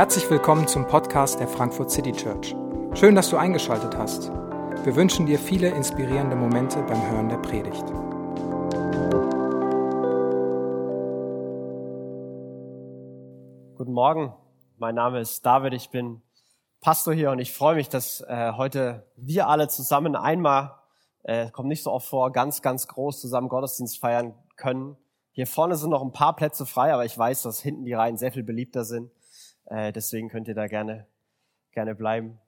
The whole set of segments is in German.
Herzlich willkommen zum Podcast der Frankfurt City Church. Schön, dass du eingeschaltet hast. Wir wünschen dir viele inspirierende Momente beim Hören der Predigt. Guten Morgen, mein Name ist David, ich bin Pastor hier und ich freue mich, dass äh, heute wir alle zusammen einmal, äh, kommt nicht so oft vor, ganz, ganz groß zusammen Gottesdienst feiern können. Hier vorne sind noch ein paar Plätze frei, aber ich weiß, dass hinten die Reihen sehr viel beliebter sind. Äh, deswegen könnt ihr da gerne, gerne bleiben.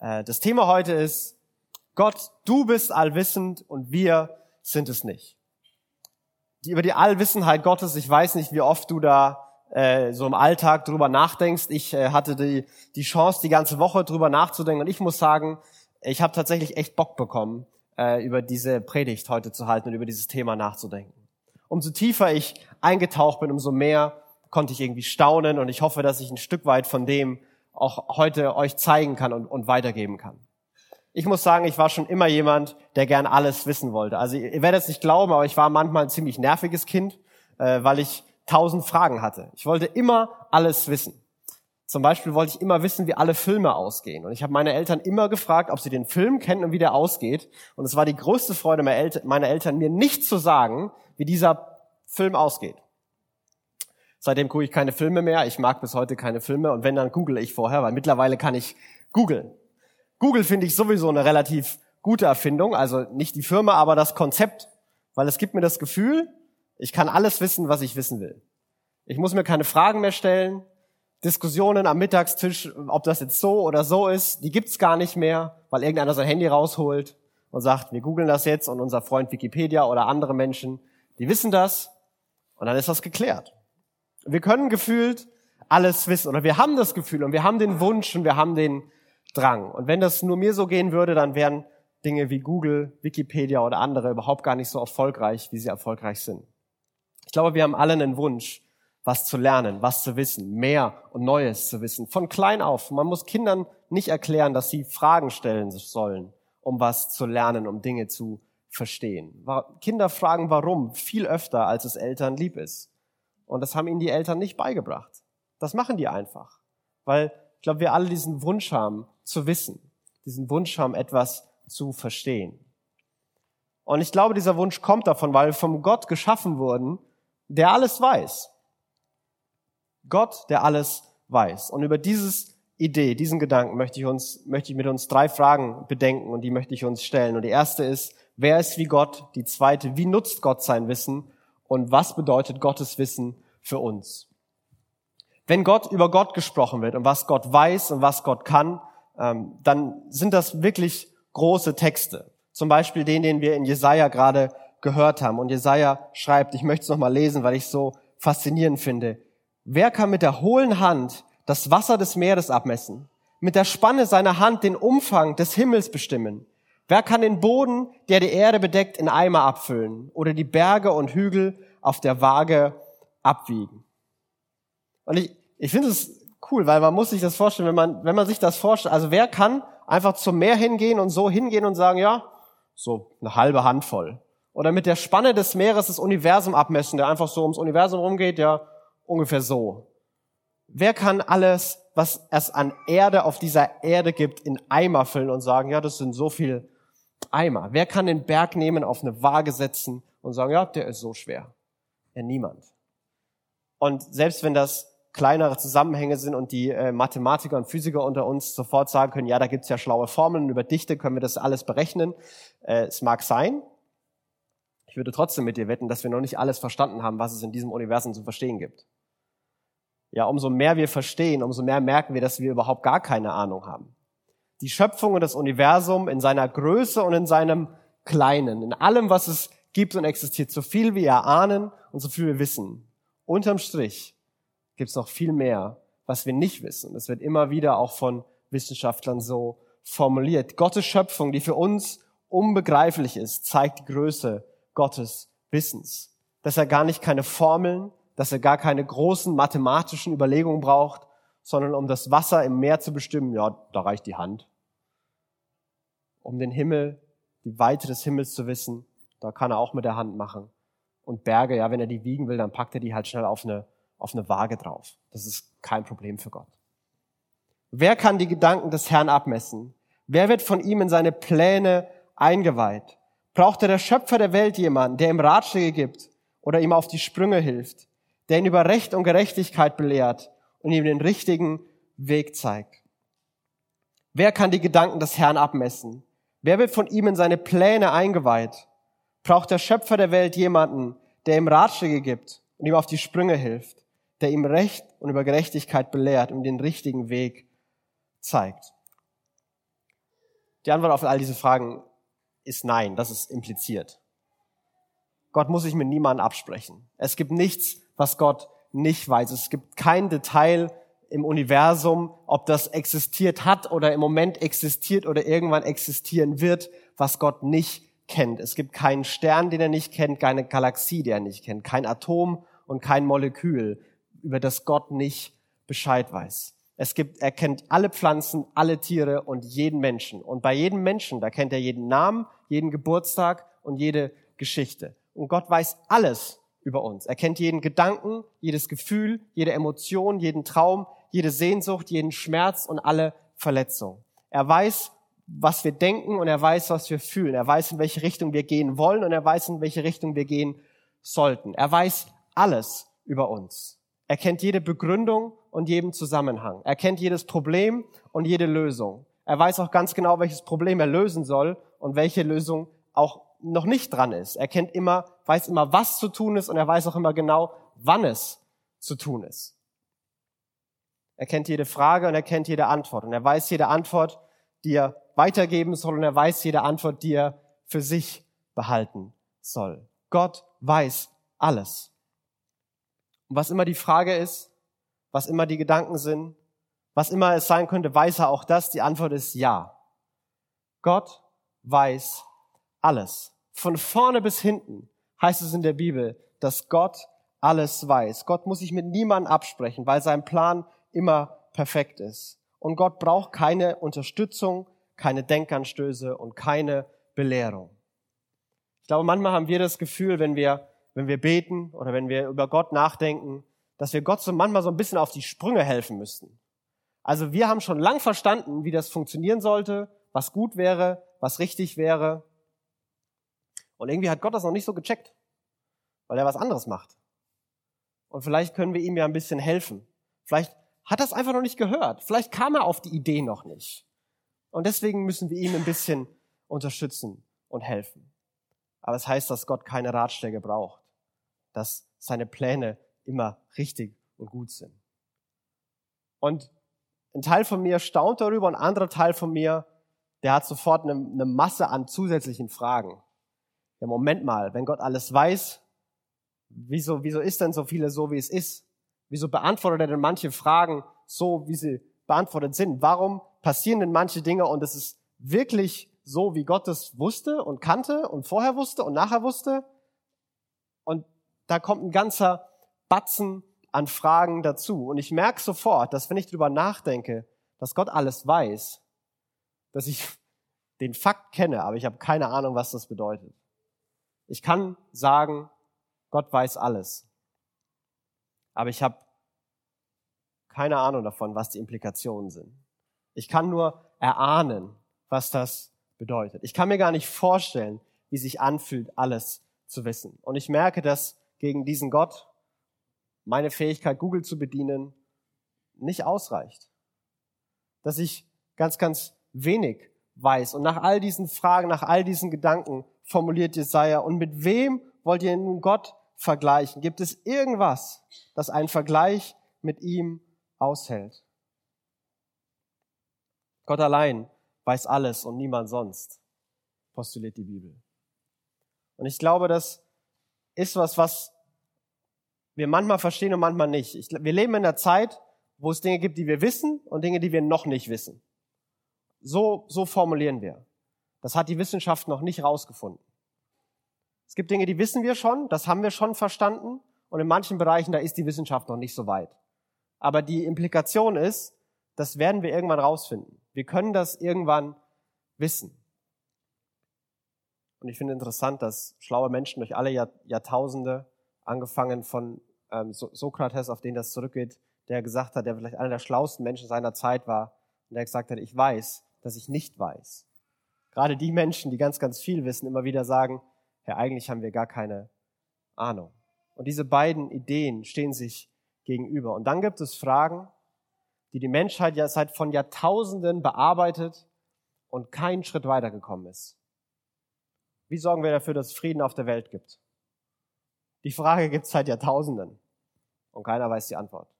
Äh, das Thema heute ist, Gott, du bist allwissend und wir sind es nicht. Die, über die Allwissenheit Gottes, ich weiß nicht, wie oft du da äh, so im Alltag drüber nachdenkst. Ich äh, hatte die, die Chance, die ganze Woche drüber nachzudenken und ich muss sagen, ich habe tatsächlich echt Bock bekommen, äh, über diese Predigt heute zu halten und über dieses Thema nachzudenken. Umso tiefer ich eingetaucht bin, umso mehr konnte ich irgendwie staunen und ich hoffe, dass ich ein Stück weit von dem auch heute euch zeigen kann und, und weitergeben kann. Ich muss sagen, ich war schon immer jemand, der gern alles wissen wollte. Also ihr werdet es nicht glauben, aber ich war manchmal ein ziemlich nerviges Kind, äh, weil ich tausend Fragen hatte. Ich wollte immer alles wissen. Zum Beispiel wollte ich immer wissen, wie alle Filme ausgehen. Und ich habe meine Eltern immer gefragt, ob sie den Film kennen und wie der ausgeht. Und es war die größte Freude meiner Eltern, mir nicht zu sagen, wie dieser Film ausgeht. Seitdem gucke ich keine Filme mehr. Ich mag bis heute keine Filme. Und wenn, dann google ich vorher, weil mittlerweile kann ich googeln. Google finde ich sowieso eine relativ gute Erfindung. Also nicht die Firma, aber das Konzept. Weil es gibt mir das Gefühl, ich kann alles wissen, was ich wissen will. Ich muss mir keine Fragen mehr stellen. Diskussionen am Mittagstisch, ob das jetzt so oder so ist, die gibt's gar nicht mehr, weil irgendeiner sein Handy rausholt und sagt, wir googeln das jetzt und unser Freund Wikipedia oder andere Menschen, die wissen das und dann ist das geklärt. Wir können gefühlt alles wissen oder wir haben das Gefühl und wir haben den Wunsch und wir haben den Drang. Und wenn das nur mir so gehen würde, dann wären Dinge wie Google, Wikipedia oder andere überhaupt gar nicht so erfolgreich, wie sie erfolgreich sind. Ich glaube, wir haben alle einen Wunsch, was zu lernen, was zu wissen, mehr und Neues zu wissen. Von klein auf. Man muss Kindern nicht erklären, dass sie Fragen stellen sollen, um was zu lernen, um Dinge zu verstehen. Kinder fragen warum viel öfter, als es Eltern lieb ist. Und das haben ihnen die Eltern nicht beigebracht. Das machen die einfach. Weil ich glaube, wir alle diesen Wunsch haben zu wissen, diesen Wunsch haben, etwas zu verstehen. Und ich glaube, dieser Wunsch kommt davon, weil wir vom Gott geschaffen wurden, der alles weiß. Gott, der alles weiß. Und über dieses Idee, diesen Gedanken möchte ich uns, möchte ich mit uns drei Fragen bedenken und die möchte ich uns stellen. Und die erste ist, wer ist wie Gott? Die zweite, wie nutzt Gott sein Wissen? Und was bedeutet Gottes Wissen für uns. Wenn Gott über Gott gesprochen wird und was Gott weiß und was Gott kann, ähm, dann sind das wirklich große Texte. Zum Beispiel den, den wir in Jesaja gerade gehört haben. Und Jesaja schreibt, ich möchte es nochmal lesen, weil ich es so faszinierend finde. Wer kann mit der hohlen Hand das Wasser des Meeres abmessen? Mit der Spanne seiner Hand den Umfang des Himmels bestimmen? Wer kann den Boden, der die Erde bedeckt, in Eimer abfüllen oder die Berge und Hügel auf der Waage abwiegen? Und ich, ich finde es cool, weil man muss sich das vorstellen, wenn man, wenn man sich das vorstellt, also wer kann einfach zum Meer hingehen und so hingehen und sagen, ja, so eine halbe Handvoll. Oder mit der Spanne des Meeres das Universum abmessen, der einfach so ums Universum rumgeht, ja, ungefähr so. Wer kann alles, was es an Erde auf dieser Erde gibt, in Eimer füllen und sagen, ja, das sind so viel Eimer. Wer kann den Berg nehmen, auf eine Waage setzen und sagen, ja, der ist so schwer? Ja, niemand. Und selbst wenn das kleinere Zusammenhänge sind und die äh, Mathematiker und Physiker unter uns sofort sagen können, ja, da gibt's ja schlaue Formeln, über Dichte können wir das alles berechnen. Äh, es mag sein. Ich würde trotzdem mit dir wetten, dass wir noch nicht alles verstanden haben, was es in diesem Universum zu verstehen gibt. Ja, umso mehr wir verstehen, umso mehr merken wir, dass wir überhaupt gar keine Ahnung haben die Schöpfung und das Universum in seiner Größe und in seinem Kleinen, in allem, was es gibt und existiert, so viel wir erahnen und so viel wir wissen. Unterm Strich gibt es noch viel mehr, was wir nicht wissen. Das wird immer wieder auch von Wissenschaftlern so formuliert. Gottes Schöpfung, die für uns unbegreiflich ist, zeigt die Größe Gottes Wissens. Dass er gar nicht keine Formeln, dass er gar keine großen mathematischen Überlegungen braucht, sondern um das Wasser im Meer zu bestimmen, ja, da reicht die Hand. Um den Himmel, die Weite des Himmels zu wissen, da kann er auch mit der Hand machen. Und Berge, ja, wenn er die wiegen will, dann packt er die halt schnell auf eine, auf eine Waage drauf. Das ist kein Problem für Gott. Wer kann die Gedanken des Herrn abmessen? Wer wird von ihm in seine Pläne eingeweiht? Brauchte der Schöpfer der Welt jemanden, der ihm Ratschläge gibt oder ihm auf die Sprünge hilft, der ihn über Recht und Gerechtigkeit belehrt und ihm den richtigen Weg zeigt? Wer kann die Gedanken des Herrn abmessen? Wer wird von ihm in seine Pläne eingeweiht? Braucht der Schöpfer der Welt jemanden, der ihm Ratschläge gibt und ihm auf die Sprünge hilft, der ihm Recht und über Gerechtigkeit belehrt und den richtigen Weg zeigt? Die Antwort auf all diese Fragen ist nein, das ist impliziert. Gott muss sich mit niemandem absprechen. Es gibt nichts, was Gott nicht weiß. Es gibt kein Detail im Universum, ob das existiert hat oder im Moment existiert oder irgendwann existieren wird, was Gott nicht kennt. Es gibt keinen Stern, den er nicht kennt, keine Galaxie, die er nicht kennt, kein Atom und kein Molekül, über das Gott nicht Bescheid weiß. Es gibt, er kennt alle Pflanzen, alle Tiere und jeden Menschen. Und bei jedem Menschen, da kennt er jeden Namen, jeden Geburtstag und jede Geschichte. Und Gott weiß alles über uns. Er kennt jeden Gedanken, jedes Gefühl, jede Emotion, jeden Traum, jede Sehnsucht, jeden Schmerz und alle Verletzungen. Er weiß, was wir denken und er weiß, was wir fühlen. Er weiß, in welche Richtung wir gehen wollen und er weiß, in welche Richtung wir gehen sollten. Er weiß alles über uns. Er kennt jede Begründung und jeden Zusammenhang. Er kennt jedes Problem und jede Lösung. Er weiß auch ganz genau, welches Problem er lösen soll und welche Lösung auch noch nicht dran ist. Er kennt immer, weiß immer, was zu tun ist und er weiß auch immer genau, wann es zu tun ist. Er kennt jede Frage und er kennt jede Antwort und er weiß jede Antwort, die er weitergeben soll und er weiß jede Antwort, die er für sich behalten soll. Gott weiß alles. Und was immer die Frage ist, was immer die Gedanken sind, was immer es sein könnte, weiß er auch das. Die Antwort ist ja. Gott weiß alles. Von vorne bis hinten heißt es in der Bibel, dass Gott alles weiß. Gott muss sich mit niemandem absprechen, weil sein Plan immer perfekt ist. Und Gott braucht keine Unterstützung, keine Denkanstöße und keine Belehrung. Ich glaube, manchmal haben wir das Gefühl, wenn wir, wenn wir beten oder wenn wir über Gott nachdenken, dass wir Gott so manchmal so ein bisschen auf die Sprünge helfen müssten. Also wir haben schon lang verstanden, wie das funktionieren sollte, was gut wäre, was richtig wäre. Und irgendwie hat Gott das noch nicht so gecheckt, weil er was anderes macht. Und vielleicht können wir ihm ja ein bisschen helfen. Vielleicht hat es einfach noch nicht gehört. Vielleicht kam er auf die Idee noch nicht. Und deswegen müssen wir ihm ein bisschen unterstützen und helfen. Aber es das heißt, dass Gott keine Ratschläge braucht, dass seine Pläne immer richtig und gut sind. Und ein Teil von mir staunt darüber, ein anderer Teil von mir, der hat sofort eine, eine Masse an zusätzlichen Fragen. Ja, Moment mal, wenn Gott alles weiß, wieso, wieso ist denn so viele so, wie es ist? Wieso beantwortet er denn manche Fragen so, wie sie beantwortet sind? Warum passieren denn manche Dinge und es ist wirklich so, wie Gott es wusste und kannte und vorher wusste und nachher wusste? Und da kommt ein ganzer Batzen an Fragen dazu. Und ich merke sofort, dass wenn ich drüber nachdenke, dass Gott alles weiß, dass ich den Fakt kenne, aber ich habe keine Ahnung, was das bedeutet. Ich kann sagen, Gott weiß alles. Aber ich habe keine Ahnung davon, was die Implikationen sind. Ich kann nur erahnen, was das bedeutet. Ich kann mir gar nicht vorstellen, wie sich anfühlt, alles zu wissen. Und ich merke, dass gegen diesen Gott meine Fähigkeit, Google zu bedienen, nicht ausreicht. Dass ich ganz, ganz wenig weiß. Und nach all diesen Fragen, nach all diesen Gedanken formuliert Jesaja, und mit wem wollt ihr nun Gott vergleichen? Gibt es irgendwas, das einen Vergleich mit ihm aushält? Gott allein weiß alles und niemand sonst, postuliert die Bibel. Und ich glaube, das ist was, was wir manchmal verstehen und manchmal nicht. Ich, wir leben in einer Zeit, wo es Dinge gibt, die wir wissen und Dinge, die wir noch nicht wissen. So, so formulieren wir. Das hat die Wissenschaft noch nicht rausgefunden. Es gibt Dinge, die wissen wir schon, das haben wir schon verstanden und in manchen Bereichen, da ist die Wissenschaft noch nicht so weit. Aber die Implikation ist, das werden wir irgendwann rausfinden. Wir können das irgendwann wissen. Und ich finde interessant, dass schlaue Menschen durch alle Jahrtausende angefangen von ähm, Sokrates, auf den das zurückgeht, der gesagt hat, der vielleicht einer der schlauesten Menschen seiner Zeit war, und der gesagt hat, ich weiß, dass ich nicht weiß. Gerade die Menschen, die ganz, ganz viel wissen, immer wieder sagen, Herr, eigentlich haben wir gar keine Ahnung. Und diese beiden Ideen stehen sich gegenüber. Und dann gibt es Fragen, die die Menschheit ja seit von Jahrtausenden bearbeitet und keinen Schritt weitergekommen ist. Wie sorgen wir dafür, dass es Frieden auf der Welt gibt? Die Frage gibt es seit Jahrtausenden und keiner weiß die Antwort.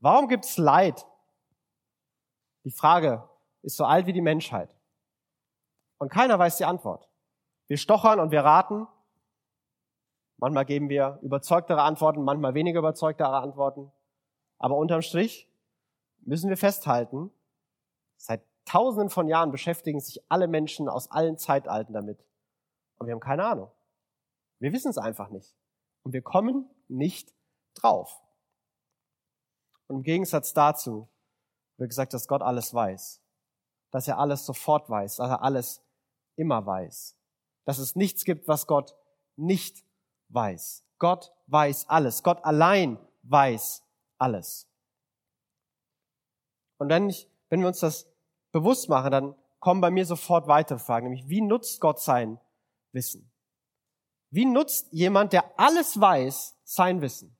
Warum gibt es Leid? Die Frage ist so alt wie die Menschheit. Und keiner weiß die Antwort. Wir stochern und wir raten. Manchmal geben wir überzeugtere Antworten, manchmal weniger überzeugtere Antworten. Aber unterm Strich müssen wir festhalten, seit tausenden von Jahren beschäftigen sich alle Menschen aus allen Zeitalten damit. Und wir haben keine Ahnung. Wir wissen es einfach nicht. Und wir kommen nicht drauf. Und im Gegensatz dazu wird gesagt, dass Gott alles weiß. Dass er alles sofort weiß, dass er alles immer weiß. Dass es nichts gibt, was Gott nicht weiß. Gott weiß alles. Gott allein weiß alles. Und wenn, ich, wenn wir uns das bewusst machen, dann kommen bei mir sofort weitere Fragen, nämlich wie nutzt Gott sein Wissen? Wie nutzt jemand, der alles weiß, sein Wissen?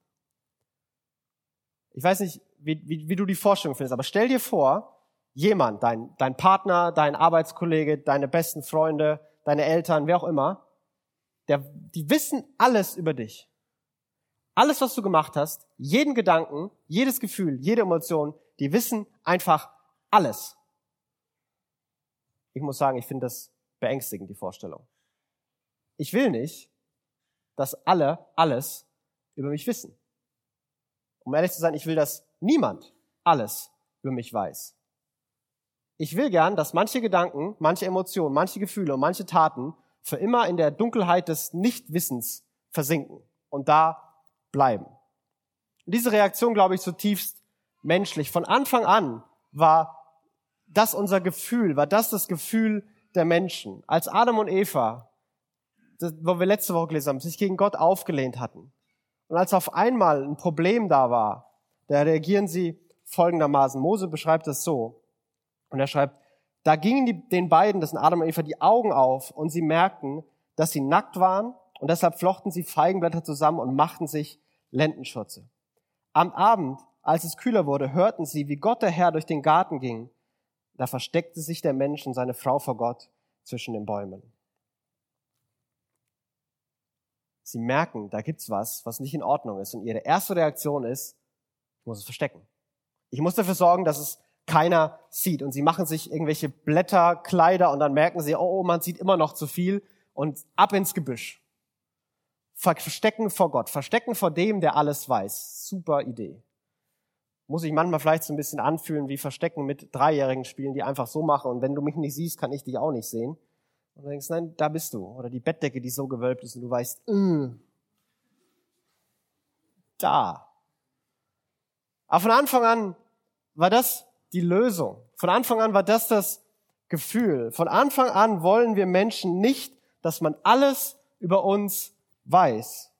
Ich weiß nicht, wie, wie, wie du die Vorstellung findest, aber stell dir vor, jemand, dein, dein Partner, dein Arbeitskollege, deine besten Freunde, deine Eltern, wer auch immer, der, die wissen alles über dich. Alles, was du gemacht hast, jeden Gedanken, jedes Gefühl, jede Emotion, die wissen einfach alles. Ich muss sagen, ich finde das beängstigend, die Vorstellung. Ich will nicht, dass alle alles über mich wissen. Um ehrlich zu sein, ich will, dass niemand alles über mich weiß. Ich will gern, dass manche Gedanken, manche Emotionen, manche Gefühle und manche Taten für immer in der Dunkelheit des Nichtwissens versinken und da bleiben. Diese Reaktion, glaube ich, zutiefst menschlich. Von Anfang an war das unser Gefühl, war das das Gefühl der Menschen. Als Adam und Eva, das, wo wir letzte Woche gelesen haben, sich gegen Gott aufgelehnt hatten. Und als auf einmal ein Problem da war, da reagieren sie folgendermaßen. Mose beschreibt das so. Und er schreibt, da gingen die, den beiden, das sind Adam und Eva, die Augen auf und sie merkten, dass sie nackt waren und deshalb flochten sie Feigenblätter zusammen und machten sich Lendenschürze. Am Abend, als es kühler wurde, hörten sie, wie Gott der Herr durch den Garten ging. Da versteckte sich der Mensch und seine Frau vor Gott zwischen den Bäumen. Sie merken, da gibt's was, was nicht in Ordnung ist. Und ihre erste Reaktion ist, ich muss es verstecken. Ich muss dafür sorgen, dass es keiner sieht. Und sie machen sich irgendwelche Blätter, Kleider und dann merken sie, oh, oh man sieht immer noch zu viel und ab ins Gebüsch. Verstecken vor Gott, verstecken vor dem, der alles weiß. Super Idee. Muss ich manchmal vielleicht so ein bisschen anfühlen wie Verstecken mit Dreijährigen spielen, die einfach so machen und wenn du mich nicht siehst, kann ich dich auch nicht sehen. Und du denkst, nein, da bist du. Oder die Bettdecke, die so gewölbt ist und du weißt, mm, da. Aber von Anfang an war das die Lösung. Von Anfang an war das das Gefühl. Von Anfang an wollen wir Menschen nicht, dass man alles über uns weiß.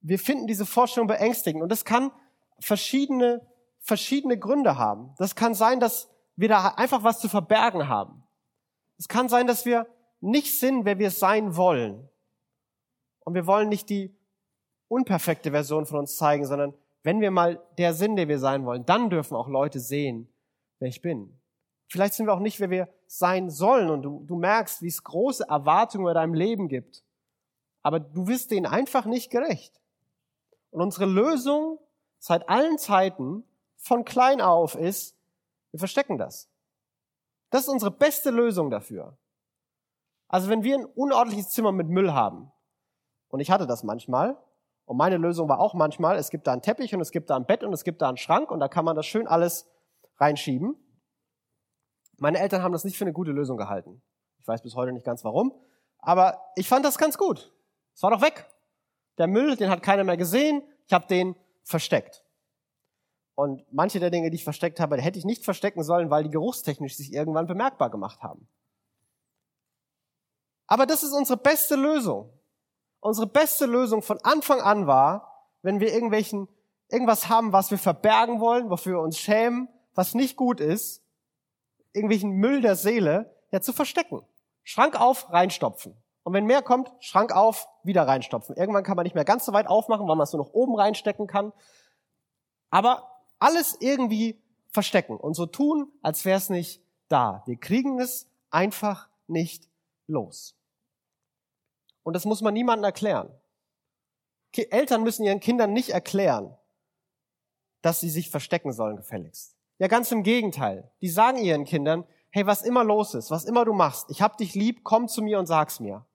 Wir finden diese Vorstellung beängstigend und das kann verschiedene, verschiedene Gründe haben. Das kann sein, dass wir da einfach was zu verbergen haben. Es kann sein, dass wir nicht sind, wer wir sein wollen. Und wir wollen nicht die unperfekte Version von uns zeigen, sondern wenn wir mal der sind, der wir sein wollen, dann dürfen auch Leute sehen, wer ich bin. Vielleicht sind wir auch nicht, wer wir sein sollen und du, du merkst, wie es große Erwartungen über deinem Leben gibt. Aber du wirst denen einfach nicht gerecht. Und unsere Lösung seit allen Zeiten von klein auf ist, wir verstecken das. Das ist unsere beste Lösung dafür. Also wenn wir ein unordentliches Zimmer mit Müll haben, und ich hatte das manchmal, und meine Lösung war auch manchmal, es gibt da einen Teppich und es gibt da ein Bett und es gibt da einen Schrank und da kann man das schön alles reinschieben. Meine Eltern haben das nicht für eine gute Lösung gehalten. Ich weiß bis heute nicht ganz warum, aber ich fand das ganz gut. Es war doch weg. Der Müll, den hat keiner mehr gesehen. Ich habe den versteckt. Und manche der Dinge, die ich versteckt habe, hätte ich nicht verstecken sollen, weil die geruchstechnisch sich irgendwann bemerkbar gemacht haben. Aber das ist unsere beste Lösung unsere beste Lösung von Anfang an war, wenn wir irgendwelchen, irgendwas haben, was wir verbergen wollen, wofür wir uns schämen, was nicht gut ist, irgendwelchen Müll der Seele, ja zu verstecken. Schrank auf, reinstopfen. Und wenn mehr kommt, Schrank auf, wieder reinstopfen. Irgendwann kann man nicht mehr ganz so weit aufmachen, weil man es nur noch oben reinstecken kann. Aber alles irgendwie verstecken und so tun, als wäre es nicht da. Wir kriegen es einfach nicht los. Und das muss man niemandem erklären. Eltern müssen ihren Kindern nicht erklären, dass sie sich verstecken sollen, gefälligst. Ja, ganz im Gegenteil. Die sagen ihren Kindern, hey, was immer los ist, was immer du machst, ich hab dich lieb, komm zu mir und sag's mir.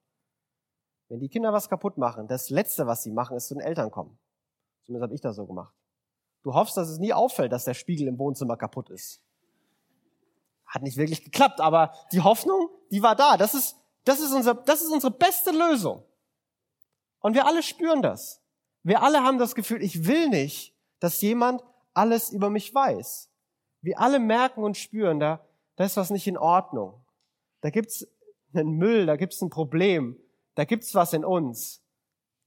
Wenn die Kinder was kaputt machen, das Letzte, was sie machen, ist zu den Eltern kommen. Zumindest habe ich das so gemacht. Du hoffst, dass es nie auffällt, dass der Spiegel im Wohnzimmer kaputt ist. Hat nicht wirklich geklappt, aber die Hoffnung, die war da. Das ist, das ist, unser, das ist unsere beste Lösung. Und wir alle spüren das. Wir alle haben das Gefühl, ich will nicht, dass jemand alles über mich weiß. Wir alle merken und spüren, da, da ist was nicht in Ordnung. Da gibt's einen Müll, da gibt's ein Problem, da gibt's was in uns,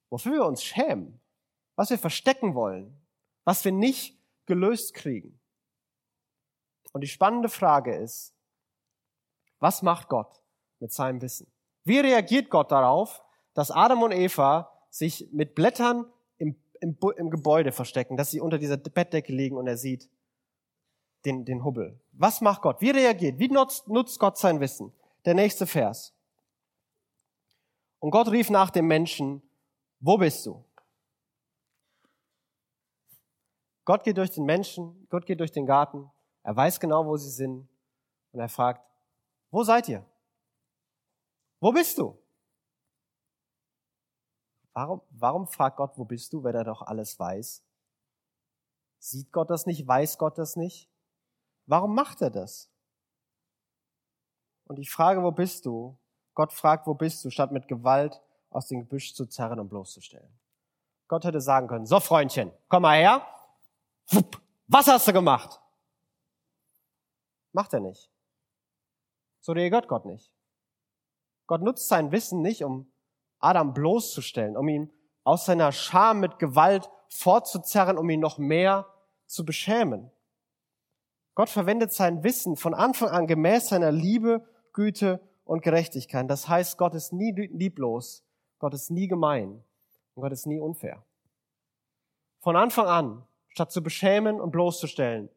wofür wir uns schämen, was wir verstecken wollen, was wir nicht gelöst kriegen. Und die spannende Frage ist, was macht Gott mit seinem Wissen? Wie reagiert Gott darauf, dass Adam und Eva sich mit Blättern im, im, im Gebäude verstecken, dass sie unter dieser Bettdecke liegen und er sieht den, den Hubbel? Was macht Gott? Wie reagiert? Wie nutzt, nutzt Gott sein Wissen? Der nächste Vers. Und Gott rief nach dem Menschen, wo bist du? Gott geht durch den Menschen, Gott geht durch den Garten, er weiß genau, wo sie sind und er fragt, wo seid ihr? Wo bist du? Warum, warum fragt Gott, wo bist du, wenn er doch alles weiß? Sieht Gott das nicht? Weiß Gott das nicht? Warum macht er das? Und ich frage, wo bist du? Gott fragt, wo bist du, statt mit Gewalt aus dem Gebüsch zu zerren und bloßzustellen. Gott hätte sagen können, so Freundchen, komm mal her. Was hast du gemacht? Macht er nicht. So reagiert Gott nicht. Gott nutzt sein Wissen nicht, um Adam bloßzustellen, um ihn aus seiner Scham mit Gewalt fortzuzerren, um ihn noch mehr zu beschämen. Gott verwendet sein Wissen von Anfang an gemäß seiner Liebe, Güte und Gerechtigkeit. Das heißt, Gott ist nie lieblos, Gott ist nie gemein und Gott ist nie unfair. Von Anfang an, statt zu beschämen und bloßzustellen,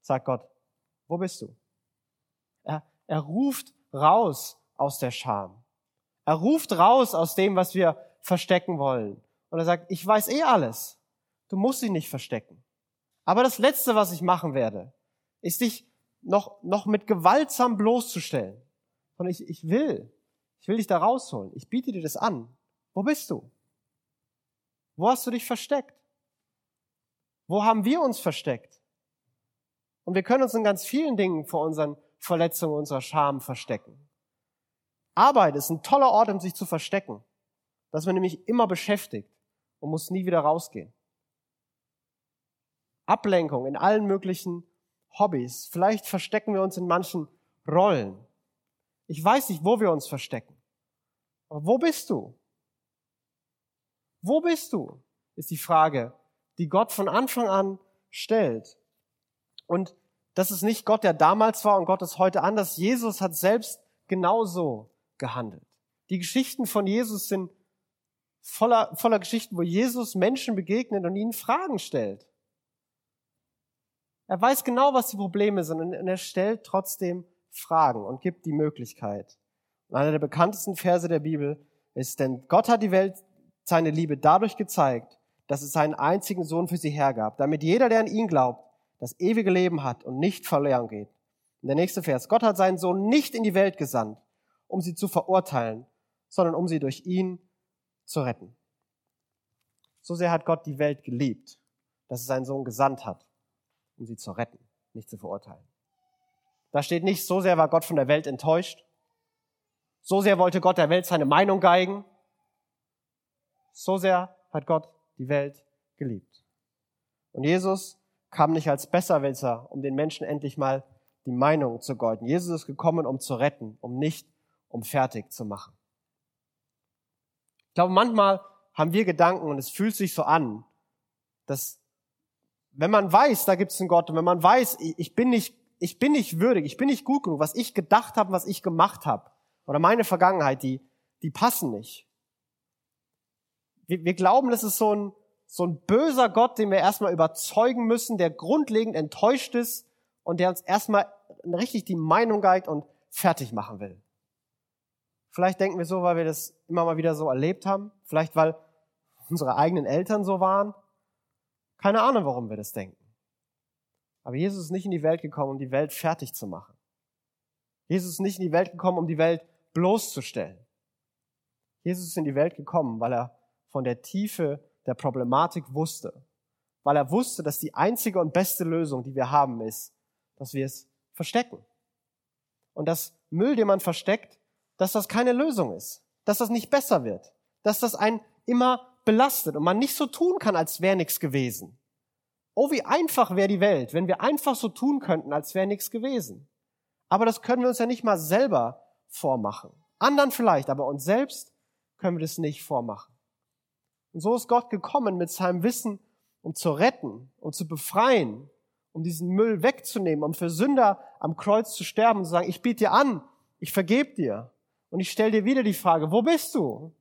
sagt Gott, wo bist du? Er, er ruft raus aus der Scham. Er ruft raus aus dem, was wir verstecken wollen. Und er sagt, ich weiß eh alles. Du musst dich nicht verstecken. Aber das Letzte, was ich machen werde, ist dich noch, noch mit gewaltsam bloßzustellen. Und ich, ich will, ich will dich da rausholen. Ich biete dir das an. Wo bist du? Wo hast du dich versteckt? Wo haben wir uns versteckt? Und wir können uns in ganz vielen Dingen vor unseren Verletzungen, unserer Scham verstecken. Arbeit ist ein toller Ort, um sich zu verstecken. Da ist man nämlich immer beschäftigt und muss nie wieder rausgehen. Ablenkung in allen möglichen Hobbys. Vielleicht verstecken wir uns in manchen Rollen. Ich weiß nicht, wo wir uns verstecken. Aber wo bist du? Wo bist du? Ist die Frage, die Gott von Anfang an stellt. Und das ist nicht Gott, der damals war und Gott ist heute anders. Jesus hat selbst genauso gehandelt. Die Geschichten von Jesus sind voller, voller Geschichten, wo Jesus Menschen begegnet und ihnen Fragen stellt. Er weiß genau, was die Probleme sind und er stellt trotzdem Fragen und gibt die Möglichkeit. Und einer der bekanntesten Verse der Bibel ist, denn Gott hat die Welt seine Liebe dadurch gezeigt, dass es seinen einzigen Sohn für sie hergab, damit jeder, der an ihn glaubt, das ewige Leben hat und nicht verloren geht. Und der nächste Vers. Gott hat seinen Sohn nicht in die Welt gesandt, um sie zu verurteilen, sondern um sie durch ihn zu retten. So sehr hat Gott die Welt geliebt, dass er seinen Sohn gesandt hat, um sie zu retten, nicht zu verurteilen. Da steht nicht, so sehr war Gott von der Welt enttäuscht, so sehr wollte Gott der Welt seine Meinung geigen, so sehr hat Gott die Welt geliebt. Und Jesus kam nicht als Besserwisser, um den Menschen endlich mal die Meinung zu golden. Jesus ist gekommen, um zu retten, um nicht um fertig zu machen. Ich glaube, manchmal haben wir Gedanken und es fühlt sich so an, dass wenn man weiß, da gibt es einen Gott und wenn man weiß, ich bin nicht, ich bin nicht würdig, ich bin nicht gut genug, was ich gedacht habe, was ich gemacht habe oder meine Vergangenheit, die, die passen nicht. Wir, wir glauben, das ist so ein, so ein böser Gott, den wir erstmal überzeugen müssen, der grundlegend enttäuscht ist und der uns erstmal richtig die Meinung geigt und fertig machen will. Vielleicht denken wir so, weil wir das immer mal wieder so erlebt haben. Vielleicht weil unsere eigenen Eltern so waren. Keine Ahnung, warum wir das denken. Aber Jesus ist nicht in die Welt gekommen, um die Welt fertig zu machen. Jesus ist nicht in die Welt gekommen, um die Welt bloßzustellen. Jesus ist in die Welt gekommen, weil er von der Tiefe der Problematik wusste. Weil er wusste, dass die einzige und beste Lösung, die wir haben, ist, dass wir es verstecken. Und dass Müll, den man versteckt, dass das keine Lösung ist, dass das nicht besser wird, dass das einen immer belastet und man nicht so tun kann, als wäre nichts gewesen. Oh, wie einfach wäre die Welt, wenn wir einfach so tun könnten, als wäre nichts gewesen. Aber das können wir uns ja nicht mal selber vormachen. Anderen vielleicht, aber uns selbst können wir das nicht vormachen. Und so ist Gott gekommen mit seinem Wissen, um zu retten, um zu befreien, um diesen Müll wegzunehmen, um für Sünder am Kreuz zu sterben und zu sagen, ich biete dir an, ich vergebe dir. Und ich stelle dir wieder die Frage, wo bist du?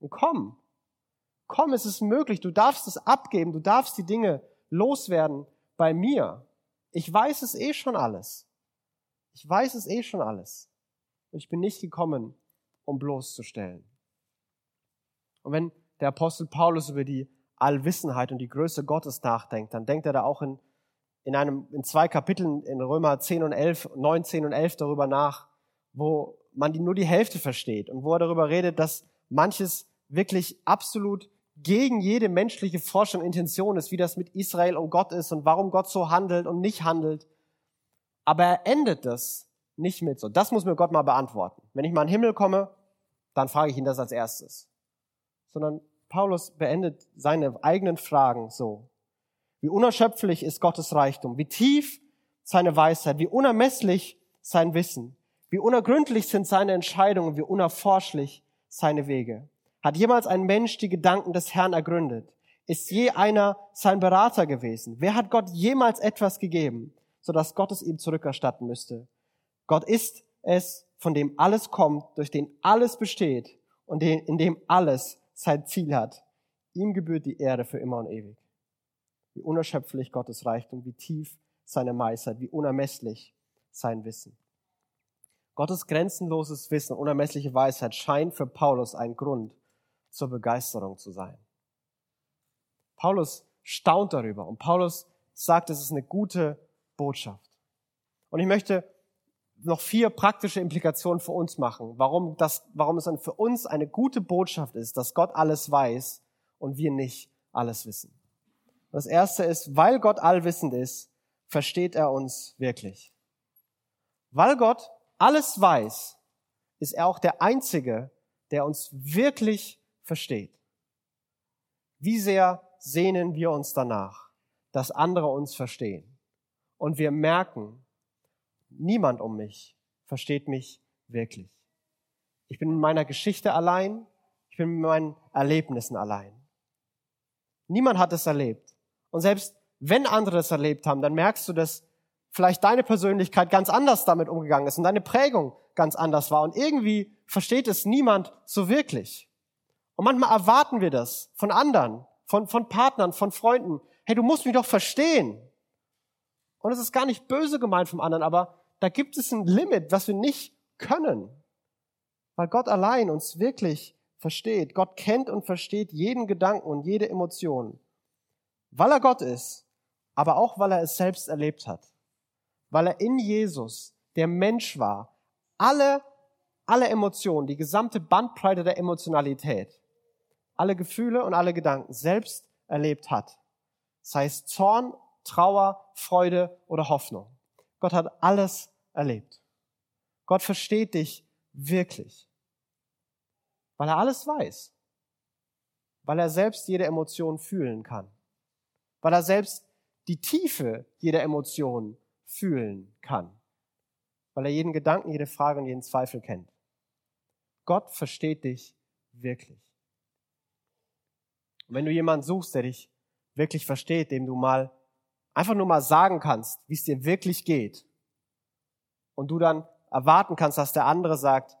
Und komm. Komm, es ist möglich. Du darfst es abgeben. Du darfst die Dinge loswerden bei mir. Ich weiß es eh schon alles. Ich weiß es eh schon alles. Und ich bin nicht gekommen, um bloßzustellen. Und wenn der Apostel Paulus über die Allwissenheit und die Größe Gottes nachdenkt, dann denkt er da auch in, in einem, in zwei Kapiteln in Römer 10 und 11, 9, 10 und 11 darüber nach, wo man die nur die Hälfte versteht und wo er darüber redet, dass manches wirklich absolut gegen jede menschliche Forschung und Intention ist, wie das mit Israel und Gott ist und warum Gott so handelt und nicht handelt. Aber er endet das nicht mit so. Das muss mir Gott mal beantworten. Wenn ich mal in den Himmel komme, dann frage ich ihn das als erstes. Sondern Paulus beendet seine eigenen Fragen so. Wie unerschöpflich ist Gottes Reichtum, wie tief seine Weisheit, wie unermesslich sein Wissen. Wie unergründlich sind seine Entscheidungen, wie unerforschlich seine Wege. Hat jemals ein Mensch die Gedanken des Herrn ergründet? Ist je einer sein Berater gewesen? Wer hat Gott jemals etwas gegeben, sodass Gott es ihm zurückerstatten müsste? Gott ist es, von dem alles kommt, durch den alles besteht und in dem alles sein Ziel hat. Ihm gebührt die Ehre für immer und ewig. Wie unerschöpflich Gottes Reichtum, wie tief seine Weisheit, wie unermesslich sein Wissen. Gottes grenzenloses Wissen, unermessliche Weisheit scheint für Paulus ein Grund zur Begeisterung zu sein. Paulus staunt darüber und Paulus sagt, es ist eine gute Botschaft. Und ich möchte noch vier praktische Implikationen für uns machen, warum, das, warum es dann für uns eine gute Botschaft ist, dass Gott alles weiß und wir nicht alles wissen. Das erste ist, weil Gott allwissend ist, versteht er uns wirklich. Weil Gott alles weiß, ist er auch der Einzige, der uns wirklich versteht. Wie sehr sehnen wir uns danach, dass andere uns verstehen. Und wir merken, niemand um mich versteht mich wirklich. Ich bin in meiner Geschichte allein, ich bin mit meinen Erlebnissen allein. Niemand hat es erlebt. Und selbst wenn andere es erlebt haben, dann merkst du, dass vielleicht deine Persönlichkeit ganz anders damit umgegangen ist und deine Prägung ganz anders war. Und irgendwie versteht es niemand so wirklich. Und manchmal erwarten wir das von anderen, von, von Partnern, von Freunden. Hey, du musst mich doch verstehen. Und es ist gar nicht böse gemeint vom anderen, aber da gibt es ein Limit, was wir nicht können. Weil Gott allein uns wirklich versteht. Gott kennt und versteht jeden Gedanken und jede Emotion. Weil er Gott ist, aber auch weil er es selbst erlebt hat weil er in Jesus, der Mensch war, alle, alle Emotionen, die gesamte Bandbreite der Emotionalität, alle Gefühle und alle Gedanken selbst erlebt hat. Sei es Zorn, Trauer, Freude oder Hoffnung. Gott hat alles erlebt. Gott versteht dich wirklich, weil er alles weiß, weil er selbst jede Emotion fühlen kann, weil er selbst die Tiefe jeder Emotion fühlen kann, weil er jeden Gedanken, jede Frage und jeden Zweifel kennt. Gott versteht dich wirklich. Und wenn du jemanden suchst, der dich wirklich versteht, dem du mal einfach nur mal sagen kannst, wie es dir wirklich geht. Und du dann erwarten kannst, dass der andere sagt,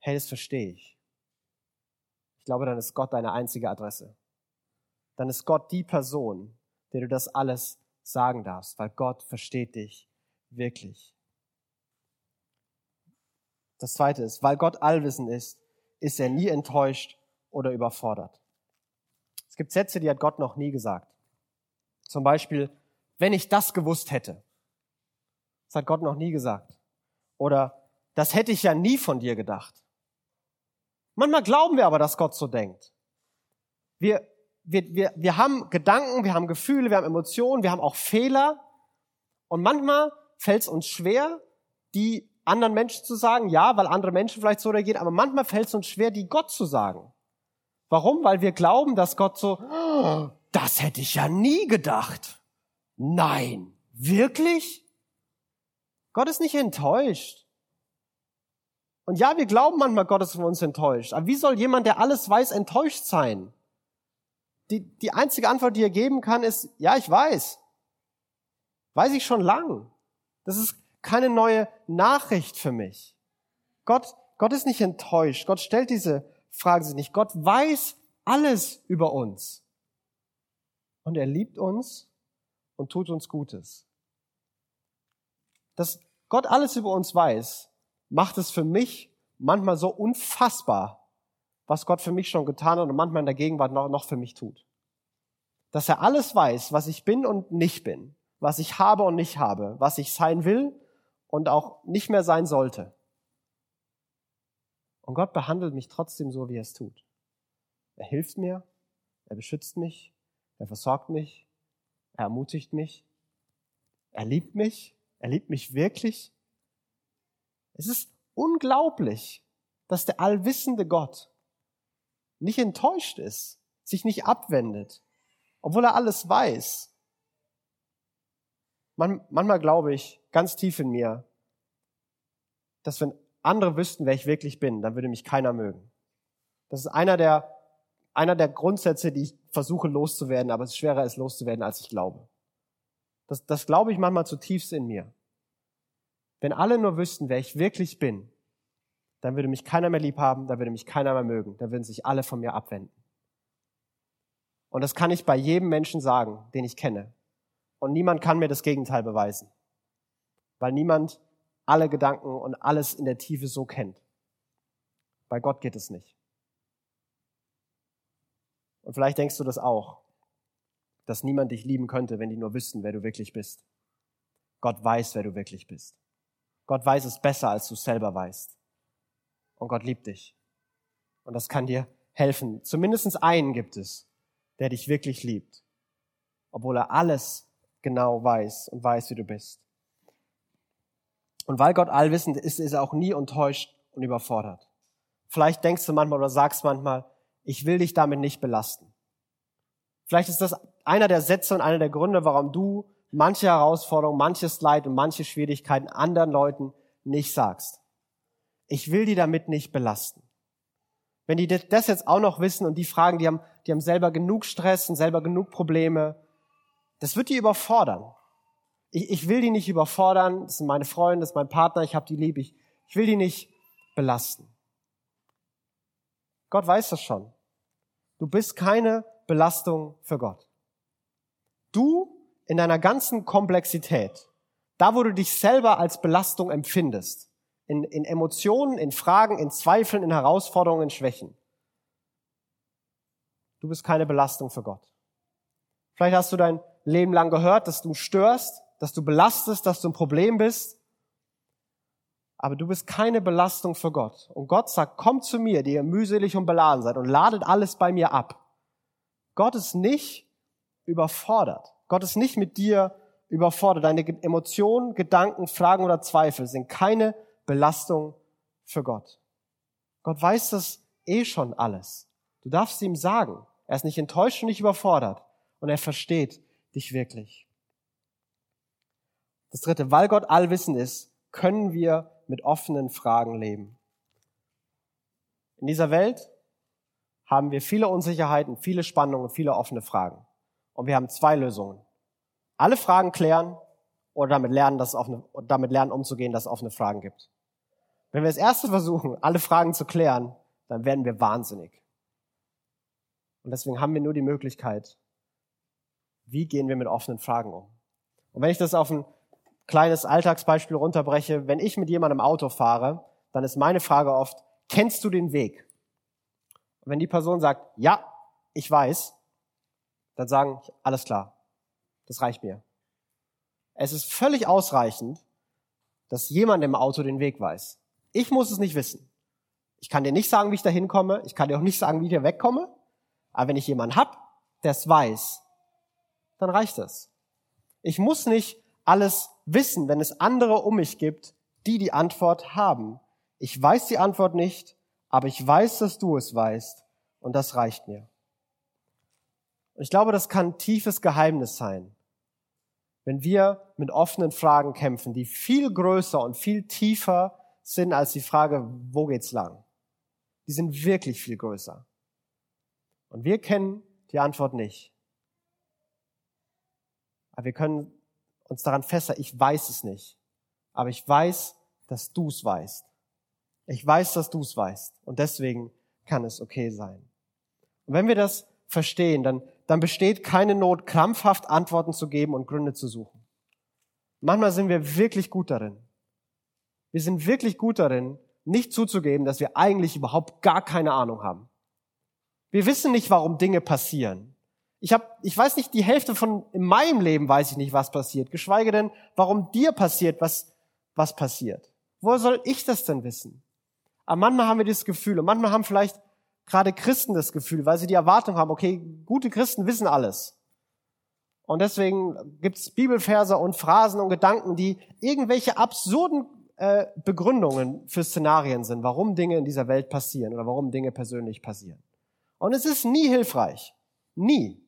hey, das verstehe ich. Ich glaube, dann ist Gott deine einzige Adresse. Dann ist Gott die Person, der du das alles sagen darfst, weil Gott versteht dich wirklich. Das zweite ist, weil Gott allwissend ist, ist er nie enttäuscht oder überfordert. Es gibt Sätze, die hat Gott noch nie gesagt. Zum Beispiel, wenn ich das gewusst hätte. Das hat Gott noch nie gesagt. Oder, das hätte ich ja nie von dir gedacht. Manchmal glauben wir aber, dass Gott so denkt. Wir, wir, wir, wir haben Gedanken, wir haben Gefühle, wir haben Emotionen, wir haben auch Fehler. Und manchmal fällt es uns schwer, die anderen Menschen zu sagen, ja, weil andere Menschen vielleicht so reagieren, aber manchmal fällt es uns schwer, die Gott zu sagen. Warum? Weil wir glauben, dass Gott so, oh, das hätte ich ja nie gedacht. Nein, wirklich? Gott ist nicht enttäuscht. Und ja, wir glauben manchmal, Gott ist von uns enttäuscht. Aber wie soll jemand, der alles weiß, enttäuscht sein? Die, die einzige Antwort, die er geben kann, ist, ja, ich weiß. Weiß ich schon lang. Das ist keine neue Nachricht für mich. Gott, Gott ist nicht enttäuscht. Gott stellt diese Frage sich nicht. Gott weiß alles über uns. Und er liebt uns und tut uns Gutes. Dass Gott alles über uns weiß, macht es für mich manchmal so unfassbar, was Gott für mich schon getan hat und manchmal in der Gegenwart noch, noch für mich tut. Dass er alles weiß, was ich bin und nicht bin, was ich habe und nicht habe, was ich sein will und auch nicht mehr sein sollte. Und Gott behandelt mich trotzdem so, wie er es tut. Er hilft mir, er beschützt mich, er versorgt mich, er ermutigt mich, er liebt mich, er liebt mich wirklich. Es ist unglaublich, dass der allwissende Gott nicht enttäuscht ist, sich nicht abwendet, obwohl er alles weiß. Man, manchmal glaube ich ganz tief in mir, dass wenn andere wüssten, wer ich wirklich bin, dann würde mich keiner mögen. Das ist einer der, einer der Grundsätze, die ich versuche loszuwerden, aber es schwerer ist loszuwerden, als ich glaube. Das, das glaube ich manchmal zutiefst in mir. Wenn alle nur wüssten, wer ich wirklich bin, dann würde mich keiner mehr lieb haben, dann würde mich keiner mehr mögen, dann würden sich alle von mir abwenden. Und das kann ich bei jedem Menschen sagen, den ich kenne. Und niemand kann mir das Gegenteil beweisen. Weil niemand alle Gedanken und alles in der Tiefe so kennt. Bei Gott geht es nicht. Und vielleicht denkst du das auch, dass niemand dich lieben könnte, wenn die nur wüssten, wer du wirklich bist. Gott weiß, wer du wirklich bist. Gott weiß es besser, als du selber weißt. Und Gott liebt dich. Und das kann dir helfen. Zumindest einen gibt es, der dich wirklich liebt. Obwohl er alles genau weiß und weiß, wie du bist. Und weil Gott allwissend ist, ist er auch nie enttäuscht und überfordert. Vielleicht denkst du manchmal oder sagst manchmal, ich will dich damit nicht belasten. Vielleicht ist das einer der Sätze und einer der Gründe, warum du manche Herausforderungen, manches Leid und manche Schwierigkeiten anderen Leuten nicht sagst. Ich will die damit nicht belasten. Wenn die das jetzt auch noch wissen und die fragen, die haben, die haben selber genug Stress und selber genug Probleme, das wird die überfordern. Ich, ich will die nicht überfordern, das sind meine Freunde, das ist mein Partner, ich habe die lieb, ich, ich will die nicht belasten. Gott weiß das schon. Du bist keine Belastung für Gott. Du in deiner ganzen Komplexität, da wo du dich selber als Belastung empfindest, in, in Emotionen, in Fragen, in Zweifeln, in Herausforderungen, in Schwächen. Du bist keine Belastung für Gott. Vielleicht hast du dein Leben lang gehört, dass du störst, dass du belastest, dass du ein Problem bist. Aber du bist keine Belastung für Gott. Und Gott sagt, kommt zu mir, die ihr mühselig und beladen seid und ladet alles bei mir ab. Gott ist nicht überfordert. Gott ist nicht mit dir überfordert. Deine Emotionen, Gedanken, Fragen oder Zweifel sind keine Belastung für Gott. Gott weiß das eh schon alles. Du darfst ihm sagen. Er ist nicht enttäuscht und nicht überfordert. Und er versteht dich wirklich. Das dritte, weil Gott allwissend ist, können wir mit offenen Fragen leben. In dieser Welt haben wir viele Unsicherheiten, viele Spannungen, viele offene Fragen. Und wir haben zwei Lösungen. Alle Fragen klären oder damit lernen, dass es offene, damit lernen umzugehen, dass es offene Fragen gibt. Wenn wir das erste versuchen, alle Fragen zu klären, dann werden wir wahnsinnig. Und deswegen haben wir nur die Möglichkeit, wie gehen wir mit offenen Fragen um? Und wenn ich das auf ein kleines Alltagsbeispiel runterbreche, wenn ich mit jemandem Auto fahre, dann ist meine Frage oft, kennst du den Weg? Und wenn die Person sagt, ja, ich weiß, dann sagen, alles klar, das reicht mir. Es ist völlig ausreichend, dass jemand im Auto den Weg weiß. Ich muss es nicht wissen. Ich kann dir nicht sagen, wie ich da hinkomme. Ich kann dir auch nicht sagen, wie ich hier wegkomme. Aber wenn ich jemanden hab, der es weiß, dann reicht es. Ich muss nicht alles wissen, wenn es andere um mich gibt, die die Antwort haben. Ich weiß die Antwort nicht, aber ich weiß, dass du es weißt und das reicht mir. Und ich glaube, das kann ein tiefes Geheimnis sein, wenn wir mit offenen Fragen kämpfen, die viel größer und viel tiefer sind als die Frage, wo geht's lang? Die sind wirklich viel größer. Und wir kennen die Antwort nicht. Aber wir können uns daran festhalten, ich weiß es nicht. Aber ich weiß, dass du es weißt. Ich weiß, dass du es weißt. Und deswegen kann es okay sein. Und wenn wir das verstehen, dann, dann besteht keine Not, krampfhaft Antworten zu geben und Gründe zu suchen. Manchmal sind wir wirklich gut darin. Wir sind wirklich gut darin, nicht zuzugeben, dass wir eigentlich überhaupt gar keine Ahnung haben. Wir wissen nicht, warum Dinge passieren. Ich habe, ich weiß nicht, die Hälfte von in meinem Leben weiß ich nicht, was passiert. Geschweige denn, warum dir passiert, was was passiert. Woher soll ich das denn wissen? Aber manchmal haben wir das Gefühl und manchmal haben vielleicht gerade Christen das Gefühl, weil sie die Erwartung haben, okay, gute Christen wissen alles. Und deswegen gibt's Bibelverse und Phrasen und Gedanken, die irgendwelche absurden äh, Begründungen für Szenarien sind, warum Dinge in dieser Welt passieren oder warum Dinge persönlich passieren. Und es ist nie hilfreich. Nie.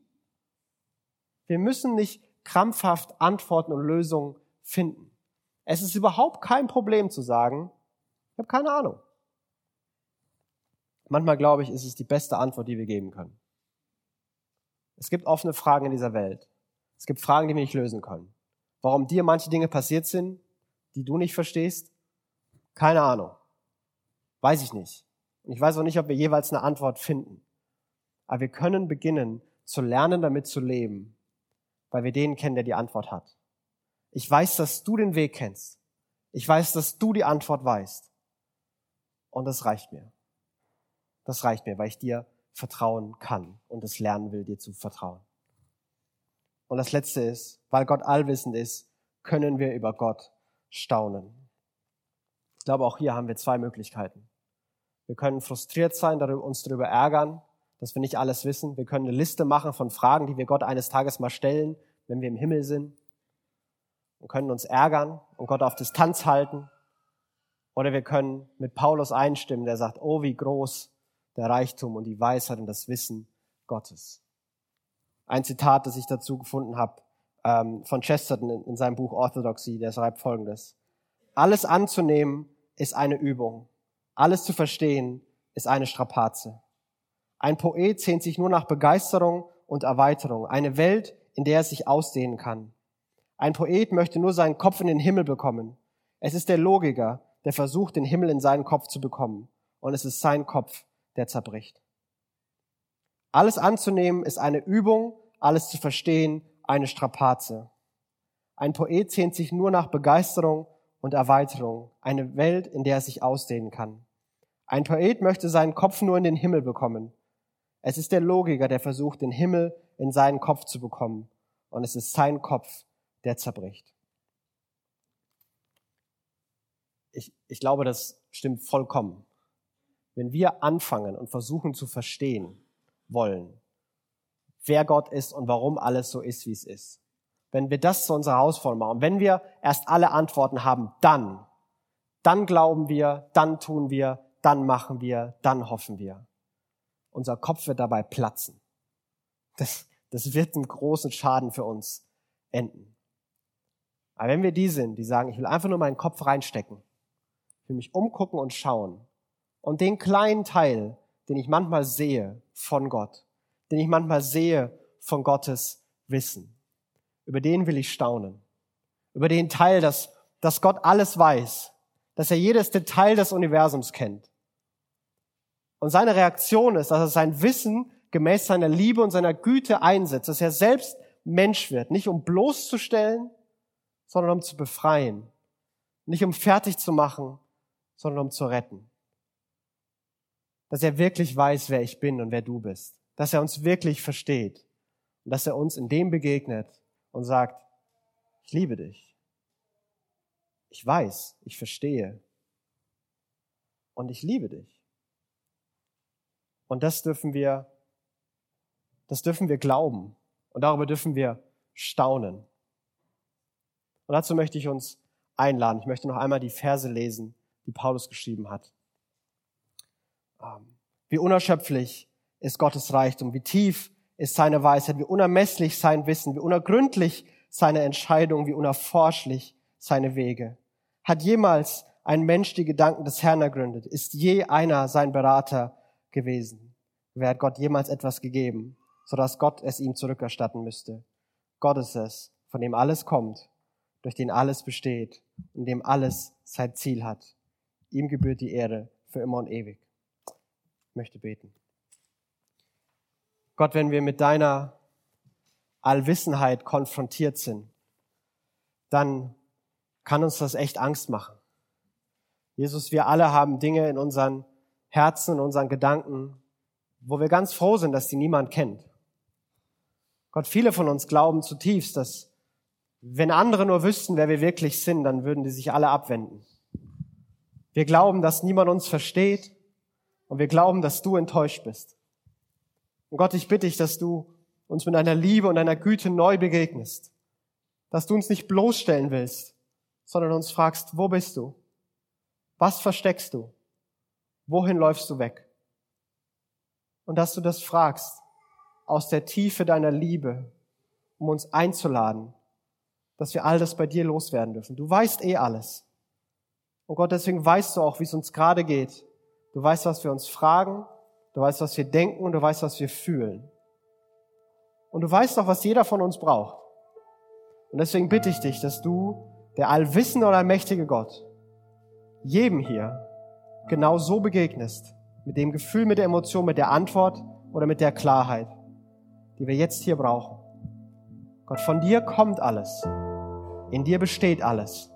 Wir müssen nicht krampfhaft Antworten und Lösungen finden. Es ist überhaupt kein Problem zu sagen, ich habe keine Ahnung. Manchmal glaube ich, ist es die beste Antwort, die wir geben können. Es gibt offene Fragen in dieser Welt. Es gibt Fragen, die wir nicht lösen können. Warum dir manche Dinge passiert sind, die du nicht verstehst, keine Ahnung. Weiß ich nicht. Ich weiß auch nicht, ob wir jeweils eine Antwort finden. Aber wir können beginnen zu lernen, damit zu leben, weil wir den kennen, der die Antwort hat. Ich weiß, dass du den Weg kennst. Ich weiß, dass du die Antwort weißt. Und das reicht mir. Das reicht mir, weil ich dir vertrauen kann und es lernen will, dir zu vertrauen. Und das Letzte ist, weil Gott allwissend ist, können wir über Gott staunen. Ich glaube, auch hier haben wir zwei Möglichkeiten. Wir können frustriert sein, uns darüber ärgern, dass wir nicht alles wissen. Wir können eine Liste machen von Fragen, die wir Gott eines Tages mal stellen, wenn wir im Himmel sind. Und können uns ärgern und Gott auf Distanz halten. Oder wir können mit Paulus einstimmen, der sagt, oh, wie groß der Reichtum und die Weisheit und das Wissen Gottes. Ein Zitat, das ich dazu gefunden habe, ähm, von Chesterton in, in seinem Buch Orthodoxy, der schreibt folgendes. Alles anzunehmen ist eine Übung. Alles zu verstehen ist eine Strapaze. Ein Poet sehnt sich nur nach Begeisterung und Erweiterung, eine Welt, in der er sich ausdehnen kann. Ein Poet möchte nur seinen Kopf in den Himmel bekommen. Es ist der Logiker, der versucht, den Himmel in seinen Kopf zu bekommen. Und es ist sein Kopf, der zerbricht. Alles anzunehmen ist eine Übung, alles zu verstehen eine Strapaze. Ein Poet sehnt sich nur nach Begeisterung und Erweiterung, eine Welt, in der er sich ausdehnen kann. Ein Poet möchte seinen Kopf nur in den Himmel bekommen. Es ist der Logiker, der versucht, den Himmel in seinen Kopf zu bekommen. Und es ist sein Kopf, der zerbricht. Ich, ich glaube, das stimmt vollkommen. Wenn wir anfangen und versuchen zu verstehen wollen, wer Gott ist und warum alles so ist, wie es ist, wenn wir das zu unserer Herausforderung machen, wenn wir erst alle Antworten haben, dann, dann glauben wir, dann tun wir, dann machen wir, dann hoffen wir unser Kopf wird dabei platzen. Das, das wird einen großen Schaden für uns enden. Aber wenn wir die sind, die sagen, ich will einfach nur meinen Kopf reinstecken, ich will mich umgucken und schauen und den kleinen Teil, den ich manchmal sehe von Gott, den ich manchmal sehe von Gottes wissen. Über den will ich staunen. Über den Teil, dass, dass Gott alles weiß, dass er jedes Detail des Universums kennt. Und seine Reaktion ist, dass er sein Wissen gemäß seiner Liebe und seiner Güte einsetzt, dass er selbst Mensch wird, nicht um bloßzustellen, sondern um zu befreien, nicht um fertig zu machen, sondern um zu retten. Dass er wirklich weiß, wer ich bin und wer du bist, dass er uns wirklich versteht und dass er uns in dem begegnet und sagt, ich liebe dich. Ich weiß, ich verstehe und ich liebe dich. Und das dürfen wir, das dürfen wir glauben und darüber dürfen wir staunen. Und dazu möchte ich uns einladen. Ich möchte noch einmal die Verse lesen, die Paulus geschrieben hat. Ähm, wie unerschöpflich ist Gottes Reichtum, wie tief ist seine Weisheit, wie unermesslich sein Wissen, wie unergründlich seine Entscheidung, wie unerforschlich seine Wege. Hat jemals ein Mensch die Gedanken des Herrn ergründet? Ist je einer sein Berater gewesen? Wer hat Gott jemals etwas gegeben? sodass Gott es ihm zurückerstatten müsste. Gott ist es, von dem alles kommt, durch den alles besteht und dem alles sein Ziel hat. Ihm gebührt die Ehre für immer und ewig. Ich möchte beten. Gott, wenn wir mit deiner Allwissenheit konfrontiert sind, dann kann uns das echt Angst machen. Jesus, wir alle haben Dinge in unseren Herzen, in unseren Gedanken, wo wir ganz froh sind, dass die niemand kennt. Gott, viele von uns glauben zutiefst, dass wenn andere nur wüssten, wer wir wirklich sind, dann würden die sich alle abwenden. Wir glauben, dass niemand uns versteht und wir glauben, dass du enttäuscht bist. Und Gott, ich bitte dich, dass du uns mit deiner Liebe und deiner Güte neu begegnest. Dass du uns nicht bloßstellen willst, sondern uns fragst, wo bist du? Was versteckst du? Wohin läufst du weg? Und dass du das fragst, aus der Tiefe deiner Liebe, um uns einzuladen, dass wir all das bei dir loswerden dürfen. Du weißt eh alles. Und Gott, deswegen weißt du auch, wie es uns gerade geht. Du weißt, was wir uns fragen, du weißt, was wir denken und du weißt, was wir fühlen. Und du weißt auch, was jeder von uns braucht. Und deswegen bitte ich dich, dass du, der allwissende und allmächtige Gott, jedem hier genau so begegnest, mit dem Gefühl, mit der Emotion, mit der Antwort oder mit der Klarheit die wir jetzt hier brauchen. Gott, von dir kommt alles. In dir besteht alles.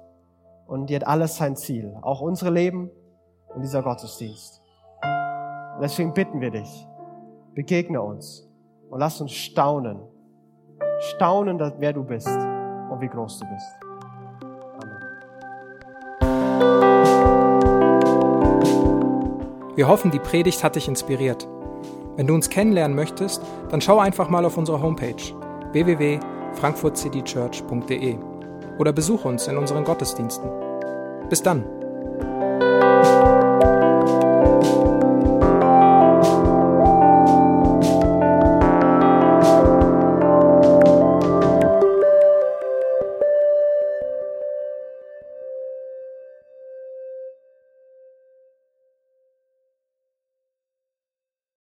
Und dir hat alles sein Ziel. Auch unsere Leben und dieser Gottesdienst. Deswegen bitten wir dich, begegne uns und lass uns staunen. Staunen, wer du bist und wie groß du bist. Wir hoffen, die Predigt hat dich inspiriert. Wenn du uns kennenlernen möchtest, dann schau einfach mal auf unsere Homepage www.frankfurtcitychurch.de oder besuche uns in unseren Gottesdiensten. Bis dann!